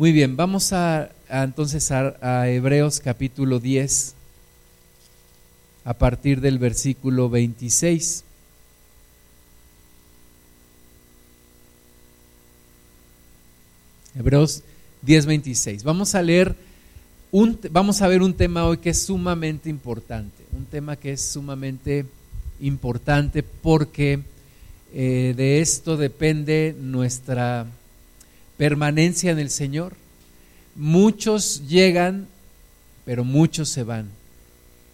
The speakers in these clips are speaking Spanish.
Muy bien, vamos a, entonces a, Hebreos capítulo 10, a partir del versículo 26. Hebreos 10, 26. Vamos a leer un, vamos a ver un tema hoy que es sumamente importante, un tema que es sumamente importante porque eh, de esto depende nuestra permanencia en el Señor. Muchos llegan, pero muchos se van.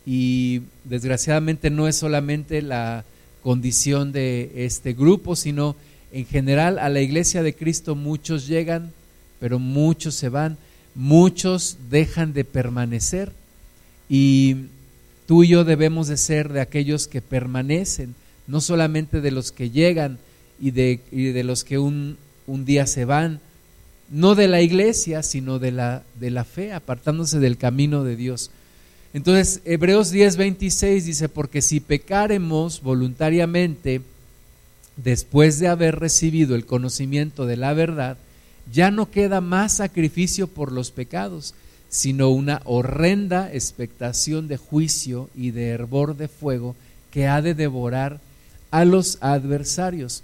Y desgraciadamente no es solamente la condición de este grupo, sino en general a la iglesia de Cristo muchos llegan, pero muchos se van, muchos dejan de permanecer y tú y yo debemos de ser de aquellos que permanecen, no solamente de los que llegan y de, y de los que un, un día se van, no de la iglesia, sino de la, de la fe, apartándose del camino de Dios. Entonces, Hebreos 10, 26 dice, porque si pecaremos voluntariamente, después de haber recibido el conocimiento de la verdad, ya no queda más sacrificio por los pecados, sino una horrenda expectación de juicio y de hervor de fuego que ha de devorar a los adversarios.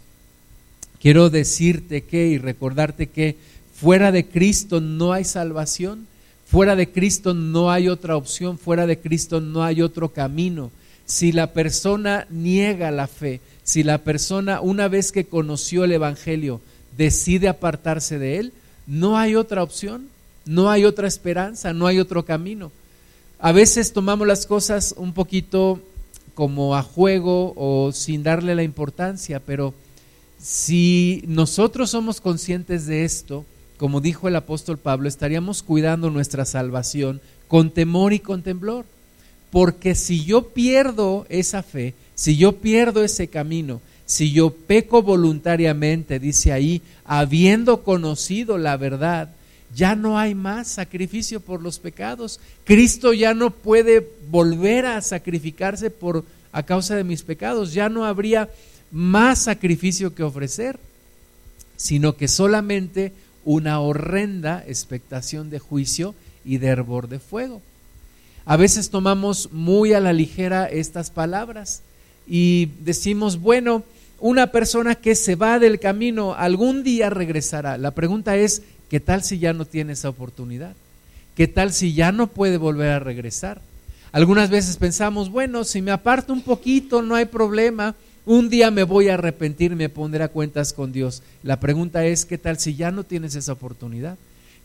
Quiero decirte que y recordarte que Fuera de Cristo no hay salvación, fuera de Cristo no hay otra opción, fuera de Cristo no hay otro camino. Si la persona niega la fe, si la persona una vez que conoció el Evangelio decide apartarse de él, no hay otra opción, no hay otra esperanza, no hay otro camino. A veces tomamos las cosas un poquito como a juego o sin darle la importancia, pero si nosotros somos conscientes de esto, como dijo el apóstol Pablo, estaríamos cuidando nuestra salvación con temor y con temblor. Porque si yo pierdo esa fe, si yo pierdo ese camino, si yo peco voluntariamente, dice ahí, habiendo conocido la verdad, ya no hay más sacrificio por los pecados. Cristo ya no puede volver a sacrificarse por a causa de mis pecados, ya no habría más sacrificio que ofrecer, sino que solamente una horrenda expectación de juicio y de hervor de fuego. A veces tomamos muy a la ligera estas palabras y decimos, bueno, una persona que se va del camino algún día regresará. La pregunta es, ¿qué tal si ya no tiene esa oportunidad? ¿Qué tal si ya no puede volver a regresar? Algunas veces pensamos, bueno, si me aparto un poquito no hay problema, un día me voy a arrepentir, me pondré a cuentas con Dios. La pregunta es, ¿qué tal si ya no tienes esa oportunidad?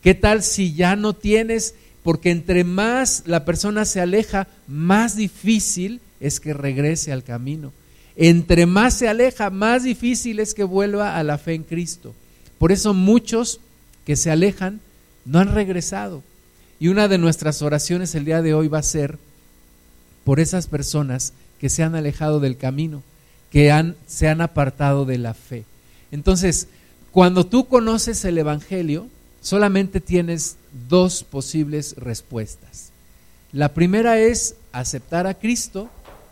¿Qué tal si ya no tienes? Porque entre más la persona se aleja, más difícil es que regrese al camino. Entre más se aleja, más difícil es que vuelva a la fe en Cristo. Por eso muchos que se alejan no han regresado. Y una de nuestras oraciones el día de hoy va a ser por esas personas que se han alejado del camino que se han apartado de la fe. Entonces, cuando tú conoces el Evangelio, solamente tienes dos posibles respuestas. La primera es aceptar a Cristo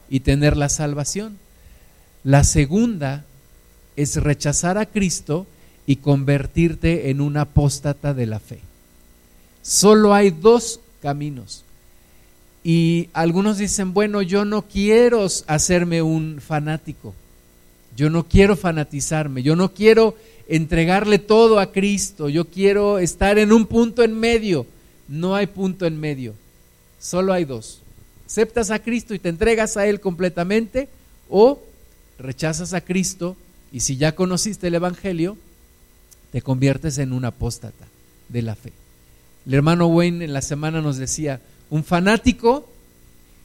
y tener la salvación. La segunda es rechazar a Cristo y convertirte en un apóstata de la fe. Solo hay dos caminos. Y algunos dicen, bueno, yo no quiero hacerme un fanático, yo no quiero fanatizarme, yo no quiero entregarle todo a Cristo, yo quiero estar en un punto en medio. No hay punto en medio, solo hay dos. Aceptas a Cristo y te entregas a Él completamente o rechazas a Cristo y si ya conociste el Evangelio, te conviertes en un apóstata de la fe. El hermano Wayne en la semana nos decía, un fanático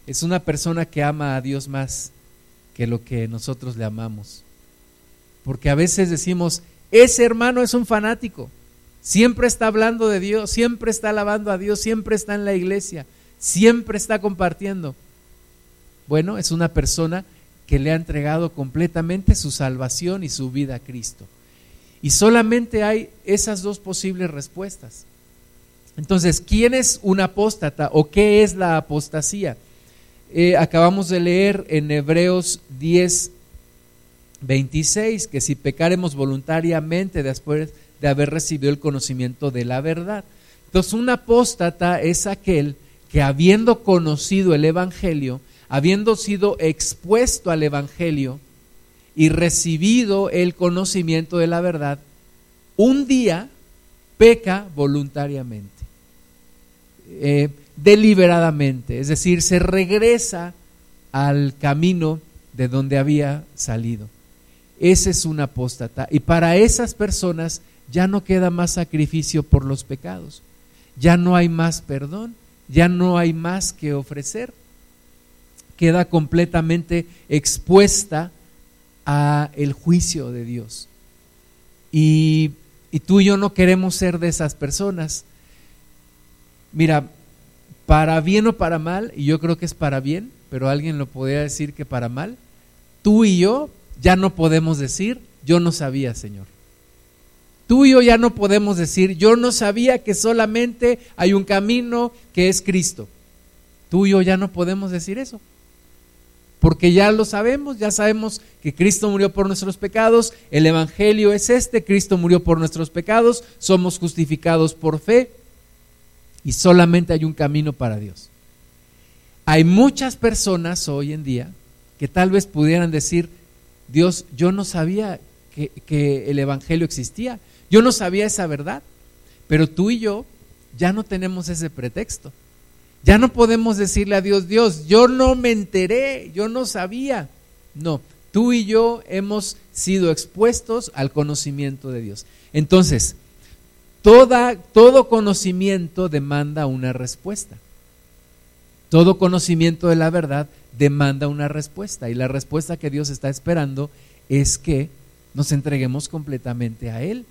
es una persona que ama a Dios más que lo que nosotros le amamos. Porque a veces decimos, ese hermano es un fanático. Siempre está hablando de Dios, siempre está alabando a Dios, siempre está en la iglesia, siempre está compartiendo. Bueno, es una persona que le ha entregado completamente su salvación y su vida a Cristo. Y solamente hay esas dos posibles respuestas. Entonces, ¿quién es un apóstata o qué es la apostasía? Eh, acabamos de leer en Hebreos 10, 26, que si pecaremos voluntariamente después de haber recibido el conocimiento de la verdad. Entonces, un apóstata es aquel que habiendo conocido el Evangelio, habiendo sido expuesto al Evangelio y recibido el conocimiento de la verdad, un día peca voluntariamente, eh, deliberadamente, es decir, se regresa al camino de donde había salido. Ese es un apóstata. Y para esas personas ya no queda más sacrificio por los pecados, ya no hay más perdón, ya no hay más que ofrecer. Queda completamente expuesta a el juicio de Dios. Y, y tú y yo no queremos ser de esas personas. Mira, para bien o para mal, y yo creo que es para bien, pero alguien lo podría decir que para mal, tú y yo ya no podemos decir, yo no sabía, Señor. Tú y yo ya no podemos decir, yo no sabía que solamente hay un camino que es Cristo. Tú y yo ya no podemos decir eso. Porque ya lo sabemos, ya sabemos que Cristo murió por nuestros pecados, el Evangelio es este, Cristo murió por nuestros pecados, somos justificados por fe y solamente hay un camino para Dios. Hay muchas personas hoy en día que tal vez pudieran decir, Dios, yo no sabía que, que, el Evangelio existía, yo no sabía esa verdad, pero tú y yo ya no tenemos ese pretexto. Ya no podemos decirle a Dios, Dios, yo no me enteré, yo no sabía. No, tú y yo hemos sido expuestos al conocimiento de Dios. Entonces, toda, todo conocimiento demanda una respuesta. Todo conocimiento de la verdad demanda una respuesta y la respuesta que Dios está esperando es que nos entreguemos completamente a Él.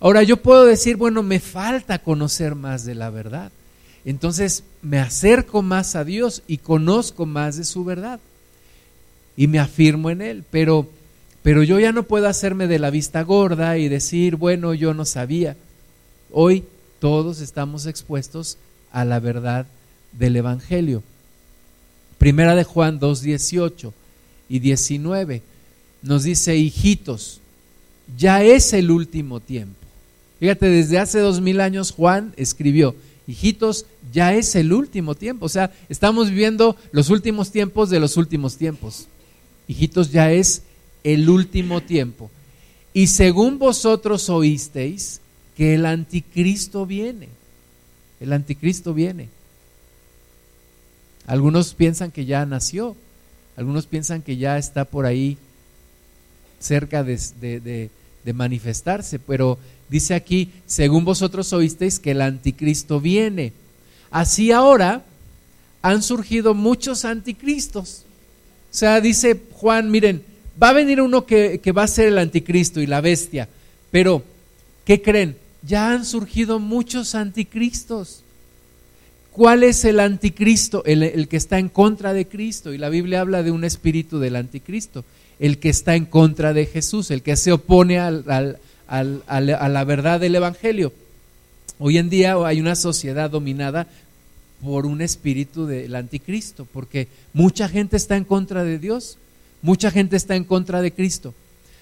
Ahora yo puedo decir, bueno, me falta conocer más de la verdad. Entonces me acerco más a Dios y conozco más de su verdad y me afirmo en Él, pero, pero yo ya no puedo hacerme de la vista gorda y decir, bueno, yo no sabía. Hoy todos estamos expuestos a la verdad del Evangelio. Primera de Juan 2, 18 y 19 nos dice, hijitos, ya es el último tiempo. Fíjate, desde hace dos mil años Juan escribió, hijitos, ya es el último tiempo. O sea, estamos viviendo los últimos tiempos de los últimos tiempos. Hijitos, ya es el último tiempo. Y según vosotros oísteis que el anticristo viene. El anticristo viene. Algunos piensan que ya nació, algunos piensan que ya está por ahí cerca de, manifestarse, pero dice aquí, según vosotros oísteis que el anticristo viene. Así ahora han surgido muchos anticristos. O sea, dice Juan, miren, va a venir uno que, va a ser el anticristo y la bestia, pero ¿qué creen? Ya han surgido muchos anticristos. ¿Cuál es el anticristo? El, que está en contra de Cristo. Y la Biblia habla de un espíritu del anticristo. El que está en contra de Jesús, el que se opone a la verdad del Evangelio. Hoy en día hay una sociedad dominada por un espíritu del anticristo, porque mucha gente está en contra de Dios, mucha gente está en contra de Cristo.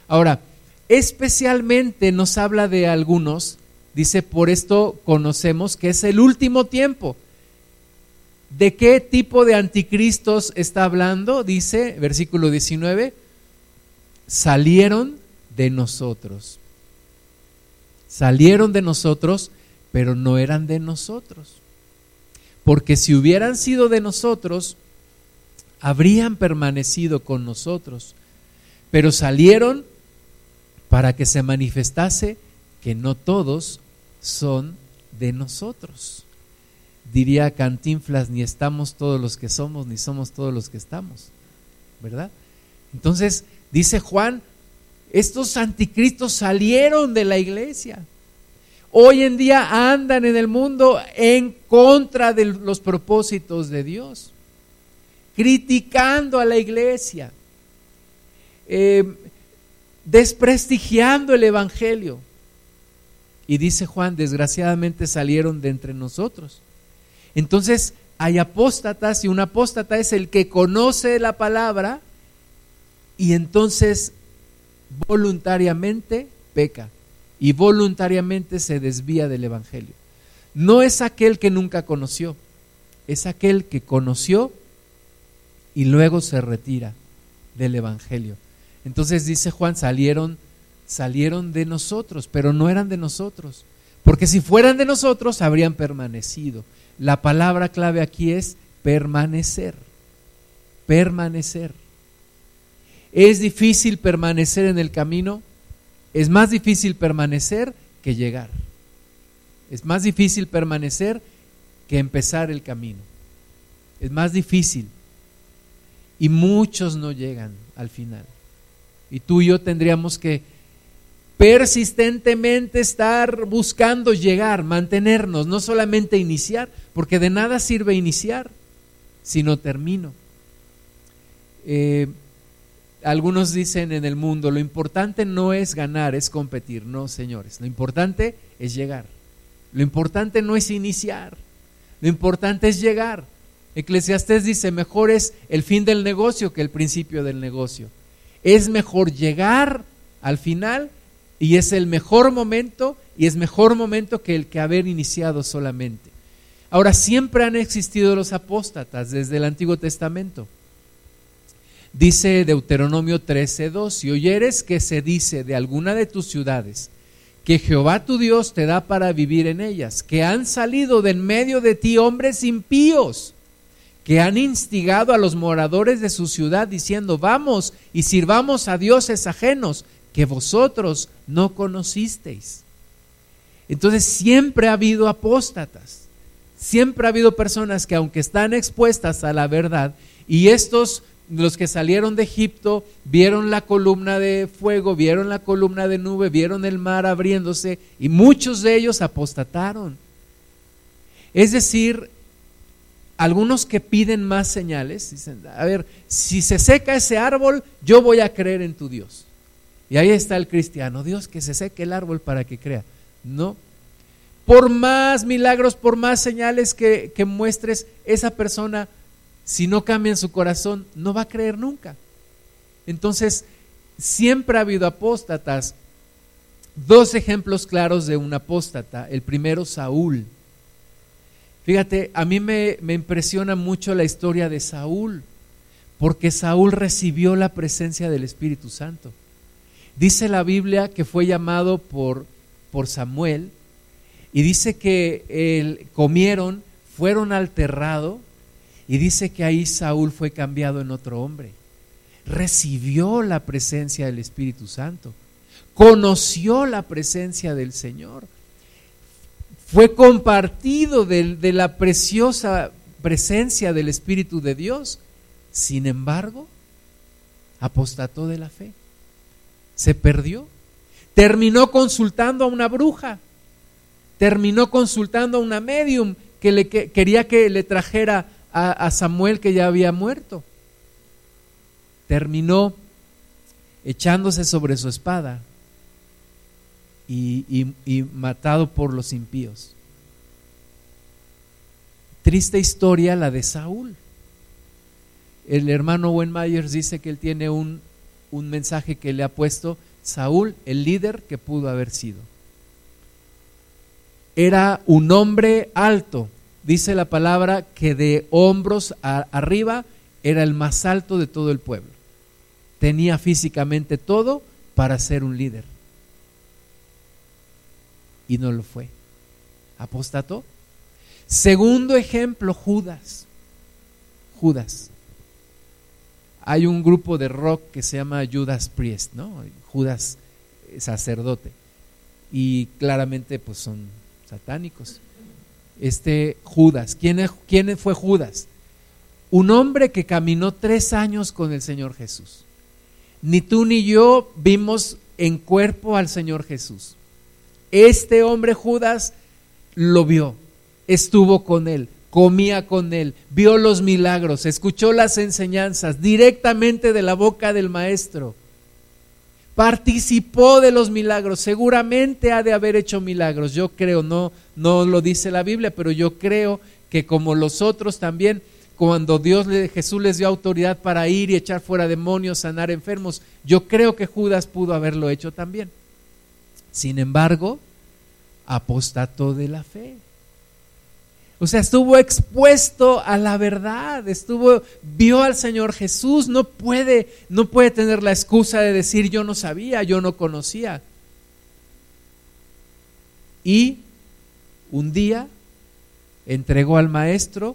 Ahora, especialmente nos habla de algunos, dice, por esto conocemos que es el último tiempo. ¿De qué tipo de anticristos está hablando? Dice, versículo 19, salieron de nosotros. Salieron de nosotros, pero no eran de nosotros. Porque si hubieran sido de nosotros, habrían permanecido con nosotros. Pero salieron para que se manifestase que no todos son de nosotros diría Cantinflas, ni estamos todos los que somos, ni somos todos los que estamos, ¿verdad? Entonces, dice Juan, estos anticristos salieron de la iglesia. Hoy en día andan en el mundo en contra de los propósitos de Dios, criticando a la iglesia, eh, desprestigiando el Evangelio. Y dice Juan, desgraciadamente salieron de entre nosotros. Entonces hay apóstatas y un apóstata es el que conoce la palabra y entonces voluntariamente peca. y voluntariamente se desvía del Evangelio. No es aquel que nunca conoció, es aquel que conoció y luego se retira del Evangelio. Entonces dice Juan, salieron, salieron de nosotros, pero no eran de nosotros. Porque si fueran de nosotros, habrían permanecido. La palabra clave aquí es permanecer. Permanecer. ¿Es difícil permanecer en el camino? Es más difícil permanecer que llegar. Es más difícil permanecer que empezar el camino. Es más difícil. Y muchos no llegan al final. Y tú y yo tendríamos que persistentemente estar buscando llegar, mantenernos, no solamente iniciar, porque de nada sirve iniciar si no termino. Eh, algunos dicen en el mundo, lo importante no es ganar, es competir. No, señores, lo importante es llegar. Lo importante no es iniciar, lo importante es llegar. Eclesiastés dice, mejor es el fin del negocio que el principio del negocio. Es mejor llegar al final y es el mejor momento y es mejor momento que el que haber iniciado solamente. Ahora, siempre han existido los apóstatas desde el Antiguo Testamento. Dice Deuteronomio 13:2, si oyeres que se dice de alguna de tus ciudades, que Jehová tu Dios te da para vivir en ellas, que han salido de en medio de ti hombres impíos, que han instigado a los moradores de su ciudad diciendo, vamos y sirvamos a dioses ajenos que vosotros no conocisteis. Entonces siempre ha habido apóstatas, siempre ha habido personas que aunque están expuestas a la verdad, y estos los que salieron de Egipto vieron la columna de fuego, vieron la columna de nube, vieron el mar abriéndose y muchos de ellos apostataron. Es decir, algunos que piden más señales, dicen, a ver, si se seca ese árbol, yo voy a creer en tu Dios. Y ahí está el cristiano, Dios que se seque el árbol para que crea. No. Por más milagros, por más señales que, que muestres, esa persona si no cambia en su corazón, no va a creer nunca. Entonces, siempre ha habido apóstatas. Dos ejemplos claros de un apóstata. El primero, Saúl. Fíjate, a mí me, me impresiona mucho la historia de Saúl, porque Saúl recibió la presencia del Espíritu Santo. Dice la Biblia que fue llamado por, por Samuel y dice que él, comieron, fueron al terrado y dice que ahí Saúl fue cambiado en otro hombre. Recibió la presencia del Espíritu Santo. Conoció la presencia del Señor. Fue compartido de, la preciosa presencia del Espíritu de Dios. Sin embargo, apostató de la fe. Se perdió. Terminó consultando a una bruja. Terminó consultando a una medium que le que, quería que le trajera a, Samuel que ya había muerto. Terminó echándose sobre su espada y, matado por los impíos. Triste historia la de Saúl. El hermano Wen Myers dice que él tiene un, un mensaje que le ha puesto Saúl, el líder que pudo haber sido. Era un hombre alto, dice la palabra que de hombros arriba era el más alto de todo el pueblo. Tenía físicamente todo para ser un líder. Y no lo fue. Apostató. Segundo ejemplo, Judas. Judas. Hay un grupo de rock que se llama Judas Priest, ¿no? Judas sacerdote. Y claramente pues son satánicos este Judas. ¿Quién, ¿Quién fue Judas? Un hombre que caminó tres años con el Señor Jesús. Ni tú ni yo vimos en cuerpo al Señor Jesús. Este hombre Judas lo vio, estuvo con él, comía con él, vio los milagros, escuchó las enseñanzas directamente de la boca del Maestro participó de los milagros, seguramente ha de haber hecho milagros, yo creo, no, no lo dice la Biblia, pero yo creo que como los otros también, cuando Dios Jesús les dio autoridad para ir y echar fuera demonios, sanar enfermos, yo creo que Judas pudo haberlo hecho también. Sin embargo, apostató de la fe. O sea, estuvo expuesto a la verdad, estuvo vio al Señor Jesús, no puede no puede tener la excusa de decir yo no sabía, yo no conocía. Y un día entregó al maestro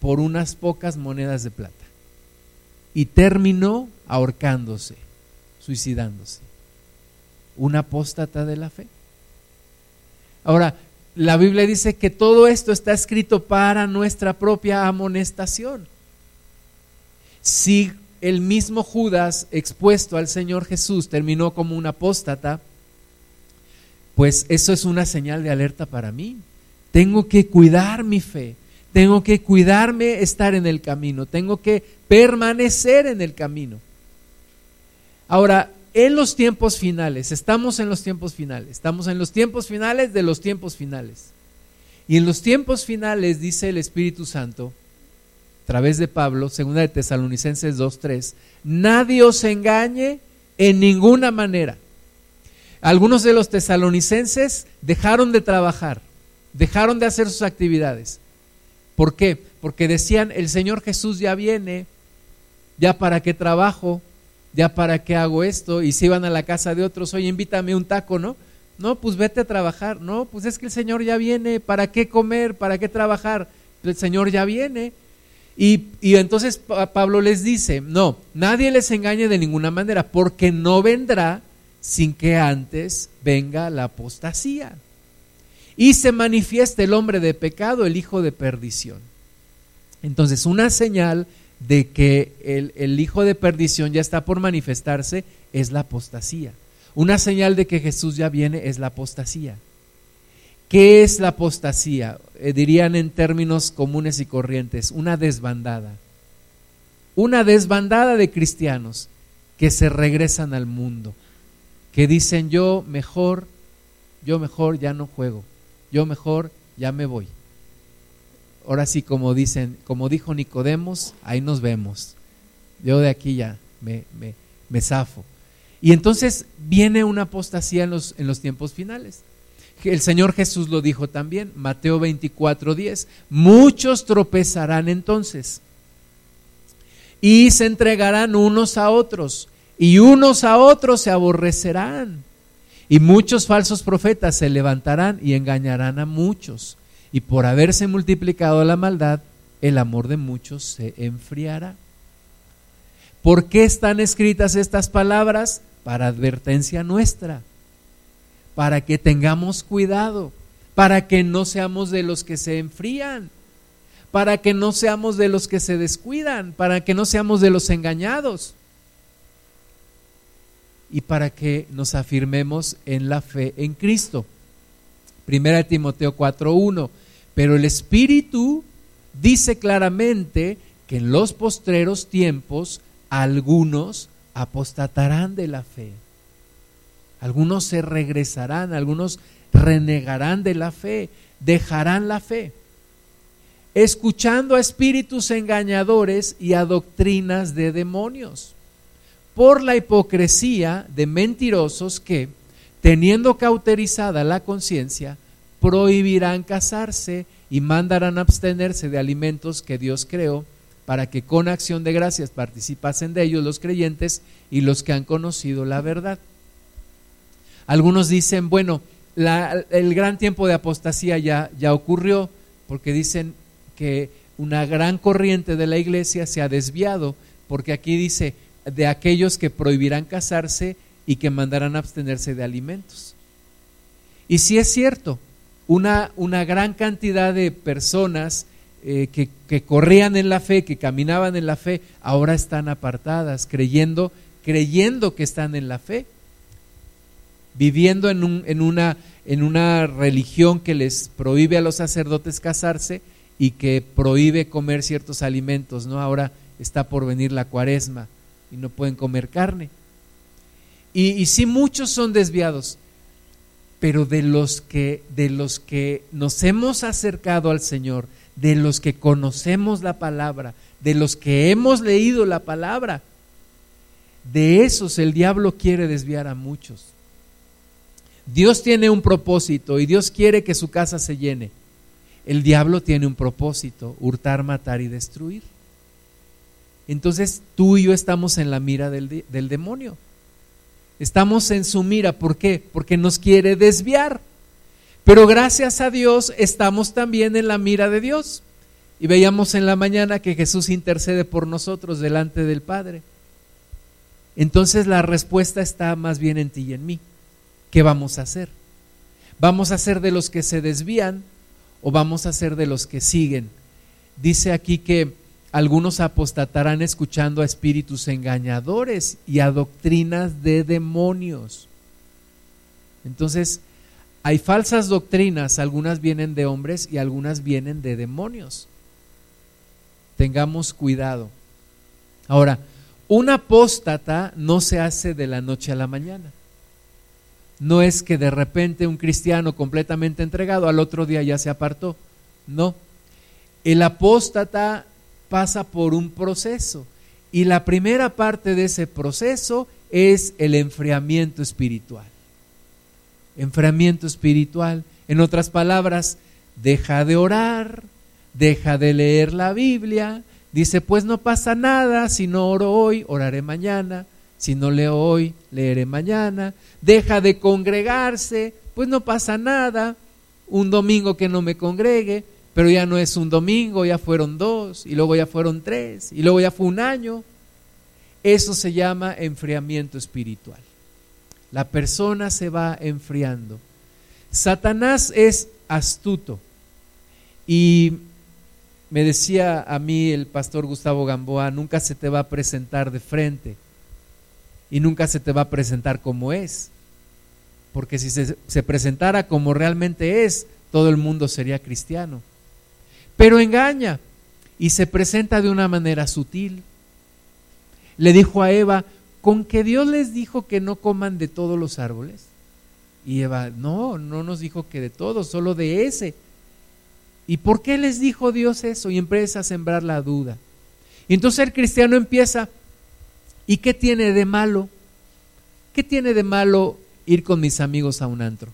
por unas pocas monedas de plata y terminó ahorcándose, suicidándose. Un apóstata de la fe. Ahora, la Biblia dice que todo esto está escrito para nuestra propia amonestación. Si el mismo Judas expuesto al Señor Jesús terminó como un apóstata, pues eso es una señal de alerta para mí. Tengo que cuidar mi fe, tengo que cuidarme estar en el camino, tengo que permanecer en el camino. Ahora, en los tiempos finales, estamos en los tiempos finales, estamos en los tiempos finales de los tiempos finales. Y en los tiempos finales, dice el Espíritu Santo, a través de Pablo, segunda de Tesalonicenses 2.3, nadie os engañe en ninguna manera. Algunos de los tesalonicenses dejaron de trabajar, dejaron de hacer sus actividades. ¿Por qué? Porque decían, el Señor Jesús ya viene, ya para qué trabajo, ya para qué hago esto, y si iban a la casa de otros, oye, invítame un taco, ¿no? No, pues vete a trabajar, no, pues es que el Señor ya viene, ¿para qué comer? ¿Para qué trabajar? El Señor ya viene. Y, y entonces Pablo les dice, no, nadie les engañe de ninguna manera, porque no vendrá sin que antes venga la apostasía y se manifieste el hombre de pecado, el hijo de perdición. Entonces, una señal de que el, el, hijo de perdición ya está por manifestarse es la apostasía. Una señal de que Jesús ya viene es la apostasía. ¿Qué es la apostasía? Eh, dirían en términos comunes y corrientes, una desbandada. Una desbandada de cristianos que se regresan al mundo, que dicen yo mejor, yo mejor ya no juego, yo mejor ya me voy ahora sí, como dicen, como dijo Nicodemos, ahí nos vemos. Yo de aquí ya me, me, me zafo. Y entonces viene una apostasía en los, en los tiempos finales. El Señor Jesús lo dijo también, Mateo 24, 10. Muchos tropezarán entonces y se entregarán unos a otros y unos a otros se aborrecerán. Y muchos falsos profetas se levantarán y engañarán a muchos y por haberse multiplicado la maldad, el amor de muchos se enfriará. ¿Por qué están escritas estas palabras? Para advertencia nuestra, para que tengamos cuidado, para que no seamos de los que se enfrían, para que no seamos de los que se descuidan, para que no seamos de los engañados y para que nos afirmemos en la fe en Cristo. Primera Timoteo 4.1. Pero el Espíritu dice claramente que en los postreros tiempos algunos apostatarán de la fe. Algunos se regresarán, algunos renegarán de la fe, dejarán la fe, escuchando a espíritus engañadores y a doctrinas de demonios, por la hipocresía de mentirosos que, teniendo cauterizada la conciencia, prohibirán casarse y mandarán abstenerse de alimentos que Dios creó para que con acción de gracias participasen de ellos los creyentes y los que han conocido la verdad. Algunos dicen, bueno, el gran tiempo de apostasía ya, ya ocurrió, porque dicen que una gran corriente de la iglesia se ha desviado, porque aquí dice, de aquellos que prohibirán casarse y que mandarán abstenerse de alimentos. Y si es cierto, una, una gran cantidad de personas eh, que, que, corrían en la fe, que caminaban en la fe, ahora están apartadas, creyendo, creyendo que están en la fe, viviendo en, un, en, una, en una religión que les prohíbe a los sacerdotes casarse y que prohíbe comer ciertos alimentos, ¿no? Ahora está por venir la cuaresma y no pueden comer carne. Y, y sí, muchos son desviados, pero de los que de los que nos hemos acercado al Señor, de los que conocemos la palabra, de los que hemos leído la palabra, de esos el diablo quiere desviar a muchos. Dios tiene un propósito y Dios quiere que su casa se llene. El diablo tiene un propósito, hurtar, matar y destruir. Entonces tú y yo estamos en la mira del, del demonio. Estamos en su mira. ¿Por qué? Porque nos quiere desviar. Pero gracias a Dios estamos también en la mira de Dios. Y veíamos en la mañana que Jesús intercede por nosotros delante del Padre. Entonces la respuesta está más bien en ti y en mí. ¿Qué vamos a hacer? ¿Vamos a ser de los que se desvían o vamos a ser de los que siguen? Dice aquí que algunos apostatarán escuchando a espíritus engañadores y a doctrinas de demonios. Entonces, hay falsas doctrinas, algunas vienen de hombres y algunas vienen de demonios. Tengamos cuidado. Ahora, un apóstata no se hace de la noche a la mañana. No es que de repente un cristiano completamente entregado al otro día ya se apartó. No. El apóstata pasa por un proceso. Y la primera parte de ese proceso es el enfriamiento espiritual. Enfriamiento espiritual. En otras palabras, deja de orar, deja de leer la Biblia. Dice, pues no pasa nada, si no oro hoy, oraré mañana. Si no leo hoy, leeré mañana. Deja de congregarse, pues no pasa nada. Un domingo que no me congregue, pero ya no es un domingo, ya fueron dos, y luego ya fueron tres, y luego ya fue un año. Eso se llama enfriamiento espiritual. La persona se va enfriando. Satanás es astuto. Y me decía a mí el pastor Gustavo Gamboa, nunca se te va a presentar de frente y nunca se te va a presentar como es. Porque si se, se presentara como realmente es, todo el mundo sería cristiano pero engaña y se presenta de una manera sutil. Le dijo a Eva, ¿con que Dios les dijo que no coman de todos los árboles? Y Eva, no, no nos dijo que de todos, solo de ese. ¿Y por qué les dijo Dios eso? Y empieza a sembrar la duda. Y entonces el cristiano empieza, ¿y qué tiene de malo? ¿Qué tiene de malo ir con mis amigos a un antro?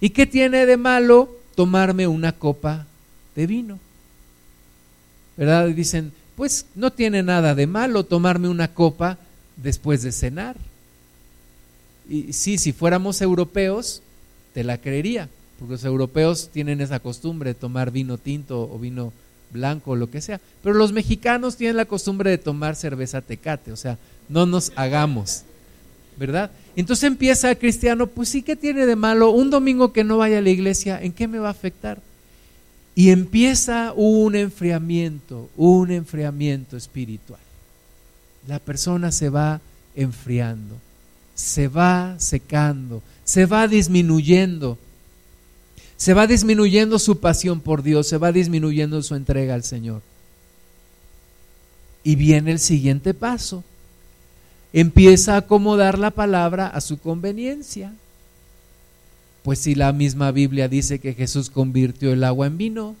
¿Y qué tiene de malo tomarme una copa de vino. ¿Verdad? dicen, pues no tiene nada de malo tomarme una copa después de cenar. Y sí, si fuéramos europeos, te la creería, porque los europeos tienen esa costumbre de tomar vino tinto o vino blanco o lo que sea. Pero los mexicanos tienen la costumbre de tomar cerveza tecate, o sea, no nos hagamos, ¿verdad? Entonces empieza el cristiano, pues sí, ¿qué tiene de malo? Un domingo que no vaya a la iglesia, ¿en qué me va a afectar? Y empieza un enfriamiento, un enfriamiento espiritual. La persona se va enfriando, se va secando, se va disminuyendo. Se va disminuyendo su pasión por Dios, se va disminuyendo su entrega al Señor. Y viene el siguiente paso. Empieza a acomodar la palabra a su conveniencia. Pues si la misma Biblia dice que Jesús convirtió el agua en vino.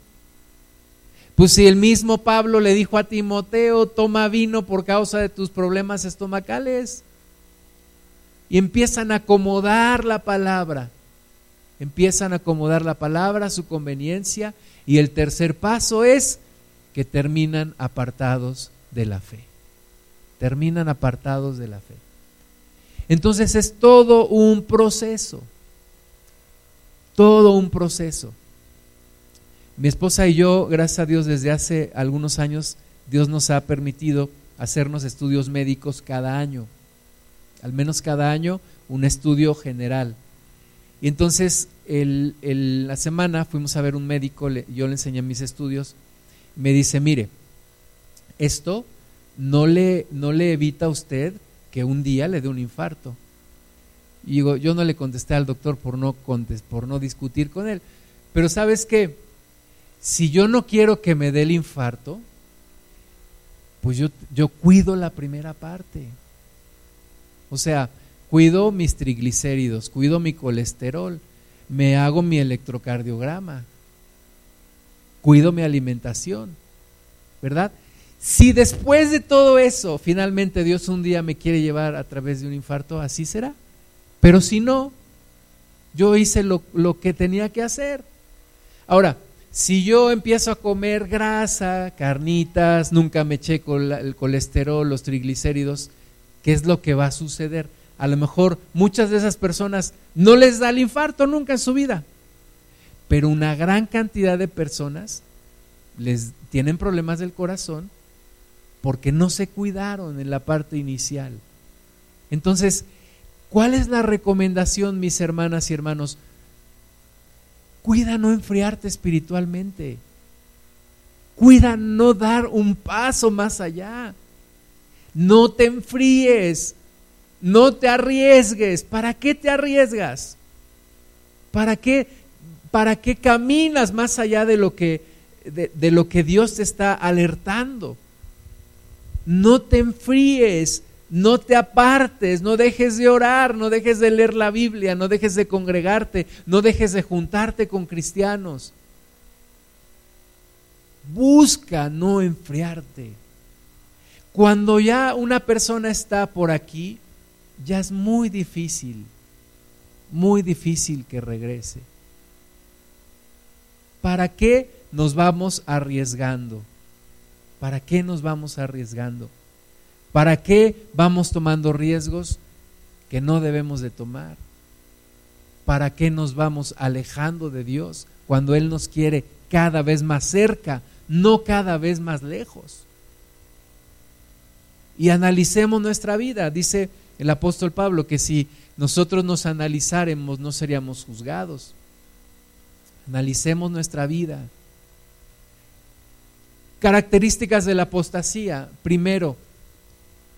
Pues si el mismo Pablo le dijo a Timoteo, toma vino por causa de tus problemas estomacales. Y empiezan a acomodar la palabra. Empiezan a acomodar la palabra a su conveniencia. Y el tercer paso es que terminan apartados de la fe. Terminan apartados de la fe. Entonces es todo un proceso todo un proceso. Mi esposa y yo, gracias a Dios, desde hace algunos años, Dios nos ha permitido hacernos estudios médicos cada año, al menos cada año un estudio general. Y entonces la semana fuimos a ver un médico, yo le enseñé mis estudios, me dice, mire, esto no le, no le evita a usted que un día le dé un infarto. Y digo, yo no le contesté al doctor por no, por no discutir con él. Pero sabes qué, si yo no quiero que me dé el infarto, pues yo, yo cuido la primera parte. O sea, cuido mis triglicéridos, cuido mi colesterol, me hago mi electrocardiograma, cuido mi alimentación, ¿verdad? Si después de todo eso finalmente Dios un día me quiere llevar a través de un infarto, así será. Pero si no, yo hice lo, que tenía que hacer. Ahora, si yo empiezo a comer grasa, carnitas, nunca me checo el colesterol, los triglicéridos, ¿qué es lo que va a suceder? A lo mejor muchas de esas personas no les da el infarto nunca en su vida, pero una gran cantidad de personas les tienen problemas del corazón porque no se cuidaron en la parte inicial. Entonces, ¿cuál es la recomendación, mis hermanas y hermanos? Cuida no enfriarte espiritualmente. Cuida no dar un paso más allá. No te enfríes. No te arriesgues. ¿Para qué te arriesgas? ¿Para qué, para qué caminas más allá de lo que, de, de lo que Dios te está alertando? No te enfríes no te apartes, no dejes de orar, no dejes de leer la Biblia, no dejes de congregarte, no dejes de juntarte con cristianos. Busca no enfriarte. Cuando ya una persona está por aquí, ya es muy difícil, muy difícil que regrese. ¿Para qué nos vamos arriesgando? ¿Para qué nos vamos arriesgando? ¿Para qué vamos tomando riesgos que no debemos de tomar? ¿Para qué nos vamos alejando de Dios cuando Él nos quiere cada vez más cerca, no cada vez más lejos? Y analicemos nuestra vida. Dice el apóstol Pablo que si nosotros nos analizáramos no seríamos juzgados. Analicemos nuestra vida. Características de la apostasía. Primero,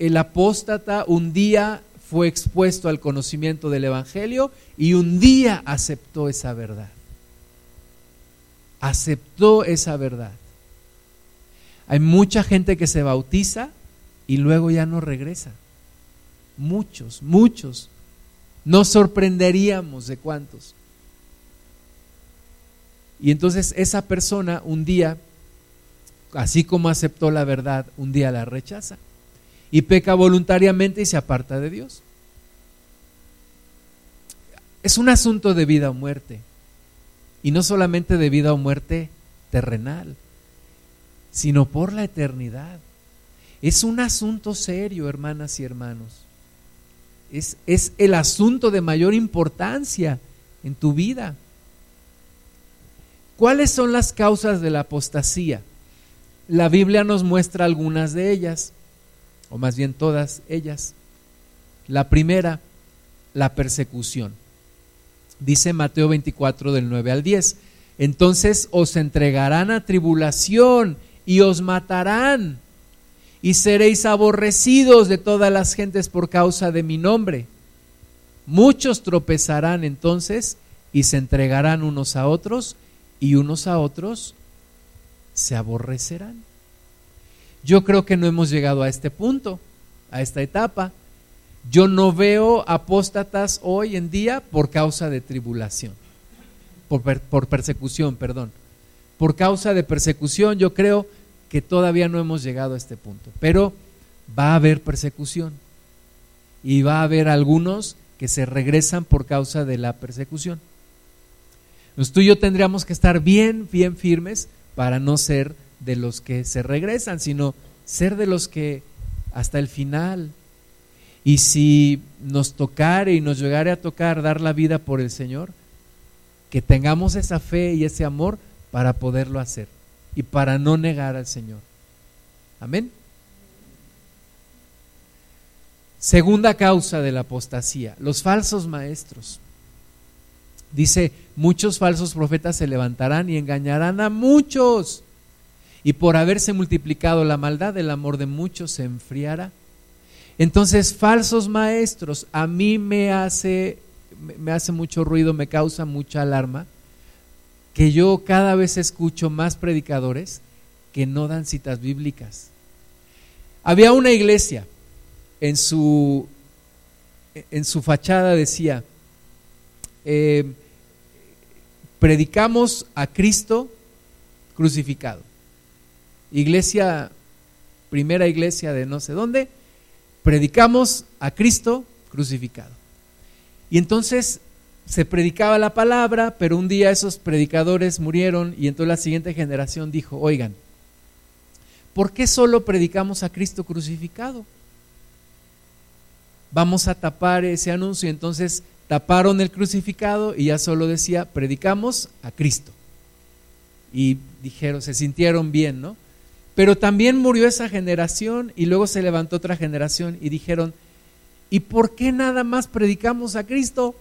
el apóstata un día fue expuesto al conocimiento del Evangelio y un día aceptó esa verdad. Aceptó esa verdad. Hay mucha gente que se bautiza y luego ya no regresa. Muchos, muchos. Nos sorprenderíamos de cuántos. Y entonces esa persona un día, así como aceptó la verdad, un día la rechaza y peca voluntariamente y se aparta de Dios. Es un asunto de vida o muerte. Y no solamente de vida o muerte terrenal, sino por la eternidad. Es un asunto serio, hermanas y hermanos. Es, es el asunto de mayor importancia en tu vida. ¿Cuáles son las causas de la apostasía? La Biblia nos muestra algunas de ellas o más bien todas ellas. La primera, la persecución. Dice Mateo 24 del 9 al 10. Entonces os entregarán a tribulación y os matarán y seréis aborrecidos de todas las gentes por causa de mi nombre. Muchos tropezarán entonces y se entregarán unos a otros y unos a otros se aborrecerán. Yo creo que no hemos llegado a este punto, a esta etapa. Yo no veo apóstatas hoy en día por causa de tribulación, por, persecución, perdón. Por causa de persecución yo creo que todavía no hemos llegado a este punto, pero va a haber persecución y va a haber algunos que se regresan por causa de la persecución. Pues tú y yo tendríamos que estar bien, bien firmes para no ser de los que se regresan, sino ser de los que hasta el final. Y si nos tocare y nos llegare a tocar dar la vida por el Señor, que tengamos esa fe y ese amor para poderlo hacer y para no negar al Señor. Amén. Segunda causa de la apostasía, los falsos maestros. Dice, muchos falsos profetas se levantarán y engañarán a muchos y por haberse multiplicado la maldad, el amor de muchos se enfriará. Entonces, falsos maestros, a mí me hace, me hace mucho ruido, me causa mucha alarma, que yo cada vez escucho más predicadores que no dan citas bíblicas. Había una iglesia, en su, en su fachada decía, eh, predicamos a Cristo crucificado iglesia, primera iglesia de no sé dónde, predicamos a Cristo crucificado. Y entonces se predicaba la palabra, pero un día esos predicadores murieron y entonces la siguiente generación dijo, oigan, ¿por qué solo predicamos a Cristo crucificado? Vamos a tapar ese anuncio. Y entonces taparon el crucificado y ya solo decía, predicamos a Cristo. Y dijeron, se sintieron bien, ¿no? Pero también murió esa generación y luego se levantó otra generación y dijeron, ¿y por qué nada más predicamos a Cristo?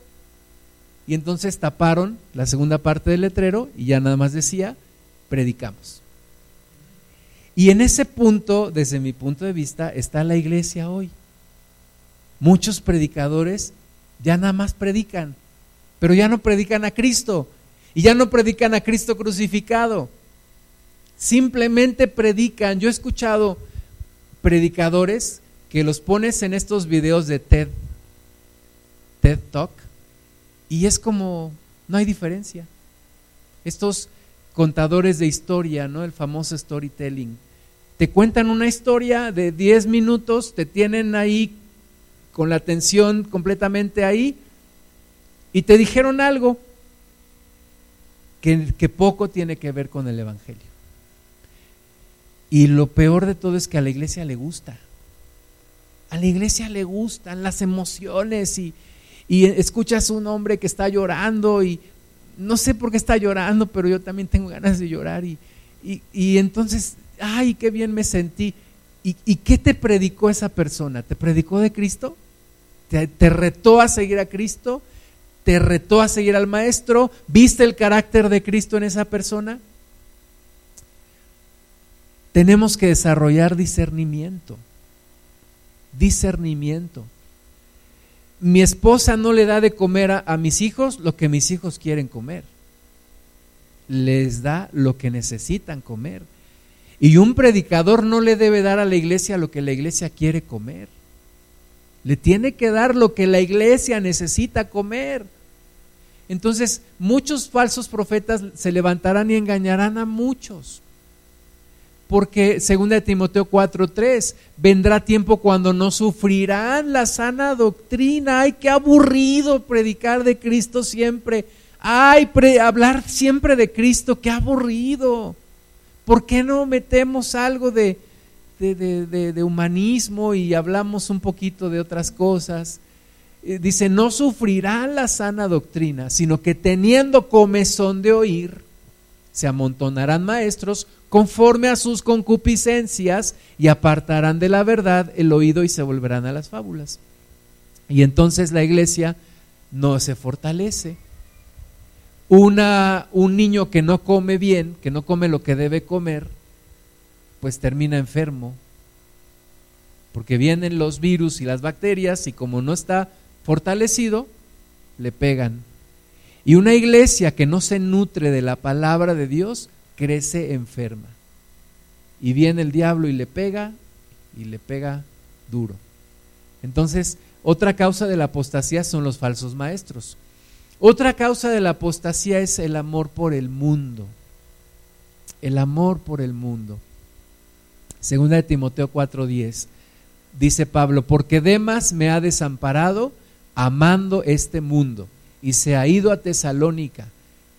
Y entonces taparon la segunda parte del letrero y ya nada más decía, predicamos. Y en ese punto, desde mi punto de vista, está la iglesia hoy. Muchos predicadores ya nada más predican, pero ya no predican a Cristo y ya no predican a Cristo crucificado. Simplemente predican. Yo he escuchado predicadores que los pones en estos videos de TED, TED Talk, y es como, no hay diferencia. Estos contadores de historia, ¿no? El famoso storytelling. Te cuentan una historia de 10 minutos, te tienen ahí con la atención completamente ahí y te dijeron algo que, que poco tiene que ver con el Evangelio. Y lo peor de todo es que a la iglesia le gusta. A la iglesia le gustan las emociones y, y escuchas un hombre que está llorando y no sé por qué está llorando, pero yo también tengo ganas de llorar y, y, entonces, ay, qué bien me sentí. ¿Y, ¿Y, qué te predicó esa persona? ¿Te predicó de Cristo? ¿Te, ¿Te, retó a seguir a Cristo? ¿Te retó a seguir al Maestro? ¿Viste el carácter de Cristo en esa persona? Tenemos que desarrollar discernimiento. Discernimiento. Mi esposa no le da de comer a, mis hijos lo que mis hijos quieren comer. Les da lo que necesitan comer. Y un predicador no le debe dar a la iglesia lo que la iglesia quiere comer. Le tiene que dar lo que la iglesia necesita comer. Entonces, muchos falsos profetas se levantarán y engañarán a muchos porque 2 Timoteo 4:3, vendrá tiempo cuando no sufrirán la sana doctrina. Ay, qué aburrido predicar de Cristo siempre. Ay, hablar siempre de Cristo, qué aburrido. ¿Por qué no metemos algo de, de, humanismo y hablamos un poquito de otras cosas? Eh, dice, no sufrirán la sana doctrina, sino que teniendo comezón de oír, se amontonarán maestros conforme a sus concupiscencias y apartarán de la verdad el oído y se volverán a las fábulas. Y entonces la iglesia no se fortalece. Una, un niño que no come bien, que no come lo que debe comer, pues termina enfermo. Porque vienen los virus y las bacterias y como no está fortalecido, le pegan. Y una iglesia que no se nutre de la palabra de Dios, crece enferma. Y viene el diablo y le pega, y le pega duro. Entonces, otra causa de la apostasía son los falsos maestros. Otra causa de la apostasía es el amor por el mundo. El amor por el mundo. Segunda de Timoteo 4:10 dice Pablo, porque Demas me ha desamparado amando este mundo y se ha ido a Tesalónica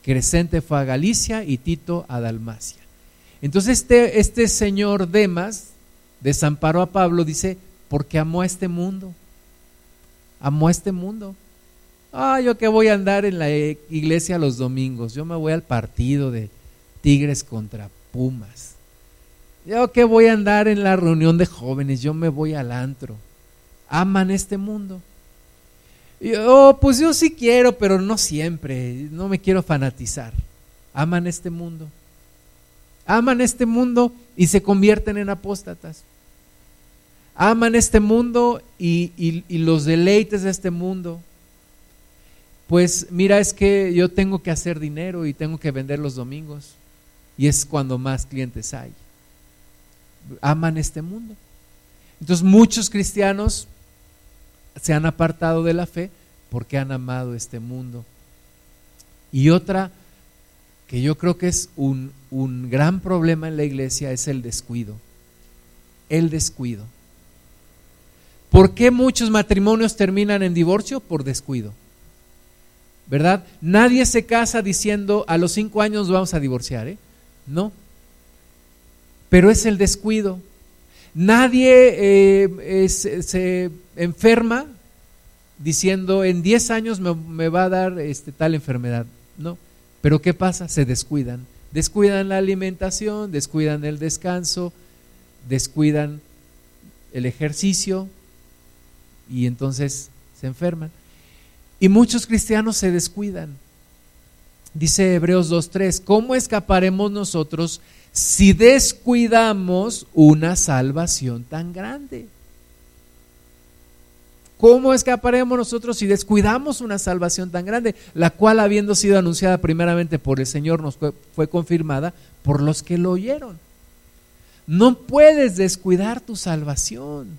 Crescente fue a Galicia y Tito a Dalmacia. Entonces este, este señor Demas desamparó a Pablo, dice, porque amó a este mundo. Amó a este mundo. Ah, yo que voy a andar en la iglesia los domingos, yo me voy al partido de Tigres contra Pumas. Yo que voy a andar en la reunión de jóvenes, yo me voy al antro. Aman este mundo. Oh, pues yo sí quiero, pero no siempre, no me quiero fanatizar. Aman este mundo. Aman este mundo y se convierten en apóstatas. Aman este mundo y, y los deleites de este mundo. Pues mira, es que yo tengo que hacer dinero y tengo que vender los domingos. Y es cuando más clientes hay. Aman este mundo. Entonces muchos cristianos se han apartado de la fe porque han amado este mundo. Y otra que yo creo que es un, un gran problema en la iglesia es el descuido. El descuido. ¿Por qué muchos matrimonios terminan en divorcio? Por descuido. ¿verdad? Nadie se casa diciendo a los cinco años vamos a divorciar, ¿eh? No. Pero es el descuido. Nadie eh, se enferma diciendo en diez años me, va a dar este, tal enfermedad. No. Pero ¿qué pasa? Se descuidan. Descuidan la alimentación, descuidan el descanso, descuidan el ejercicio y entonces se enferman. Y muchos cristianos se descuidan. Dice Hebreos 2.3, ¿cómo escaparemos nosotros si descuidamos una salvación tan grande? ¿Cómo escaparemos nosotros si descuidamos una salvación tan grande, la cual habiendo sido anunciada primeramente por el Señor nos fue, confirmada por los que lo oyeron? No puedes descuidar tu salvación.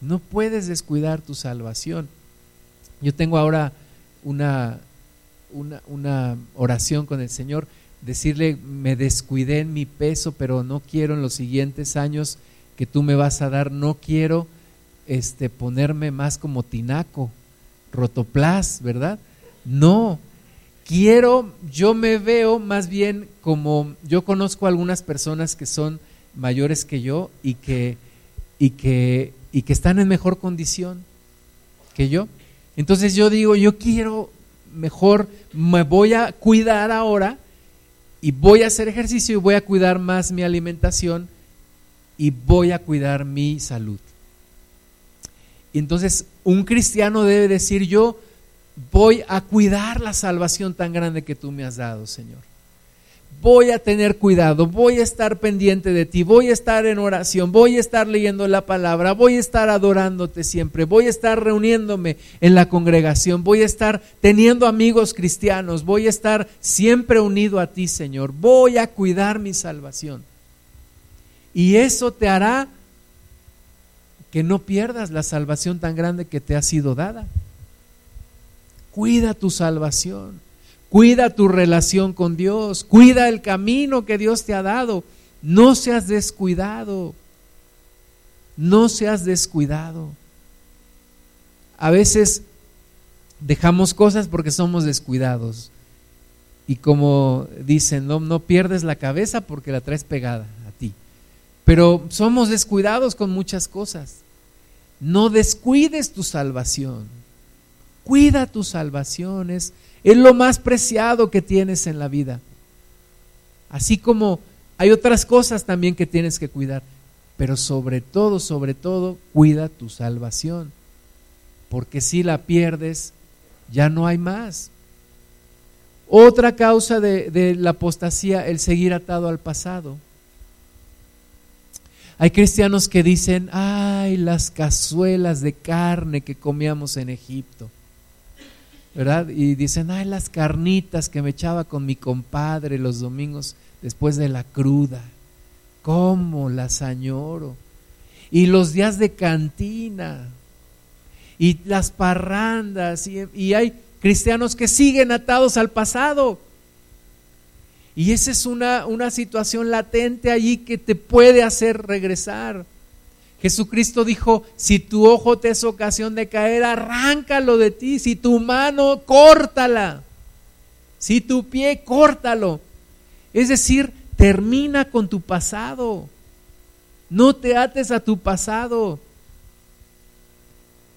No puedes descuidar tu salvación. Yo tengo ahora una, una, oración con el Señor, decirle, me descuidé en mi peso, pero no quiero en los siguientes años que tú me vas a dar, no quiero este, ponerme más como tinaco, rotoplas, ¿verdad? No, quiero, yo me veo más bien como, yo conozco algunas personas que son mayores que yo y que, y que, y que están en mejor condición que yo. Entonces yo digo, yo quiero mejor, me voy a cuidar ahora y voy a hacer ejercicio y voy a cuidar más mi alimentación y voy a cuidar mi salud. Y entonces un cristiano debe decir, yo voy a cuidar la salvación tan grande que tú me has dado, Señor voy a tener cuidado, voy a estar pendiente de ti, voy a estar en oración, voy a estar leyendo la palabra, voy a estar adorándote siempre, voy a estar reuniéndome en la congregación, voy a estar teniendo amigos cristianos, voy a estar siempre unido a ti, Señor, voy a cuidar mi salvación. Y eso te hará que no pierdas la salvación tan grande que te ha sido dada. Cuida tu salvación. Cuida tu relación con Dios, cuida el camino que Dios te ha dado. No seas descuidado, no seas descuidado. A veces dejamos cosas porque somos descuidados. Y como dicen, no, no pierdes la cabeza porque la traes pegada a ti. Pero somos descuidados con muchas cosas. No descuides tu salvación. Cuida tus salvaciones es lo más preciado que tienes en la vida. Así como hay otras cosas también que tienes que cuidar. Pero sobre todo, sobre todo, cuida tu salvación. Porque si la pierdes, ya no hay más. Otra causa de, de, la apostasía, el seguir atado al pasado. Hay cristianos que dicen, ay, las cazuelas de carne que comíamos en Egipto. Y dicen, ay, las carnitas que me echaba con mi compadre los domingos después de la cruda, ¿cómo las añoro? Y los días de cantina, y las parrandas, y, y hay cristianos que siguen atados al pasado. Y esa es una, una situación latente allí que te puede hacer regresar. Jesucristo dijo, si tu ojo te es ocasión de caer, arráncalo de ti, si tu mano, córtala, si tu pie, córtalo. Es decir, termina con tu pasado, no te ates a tu pasado,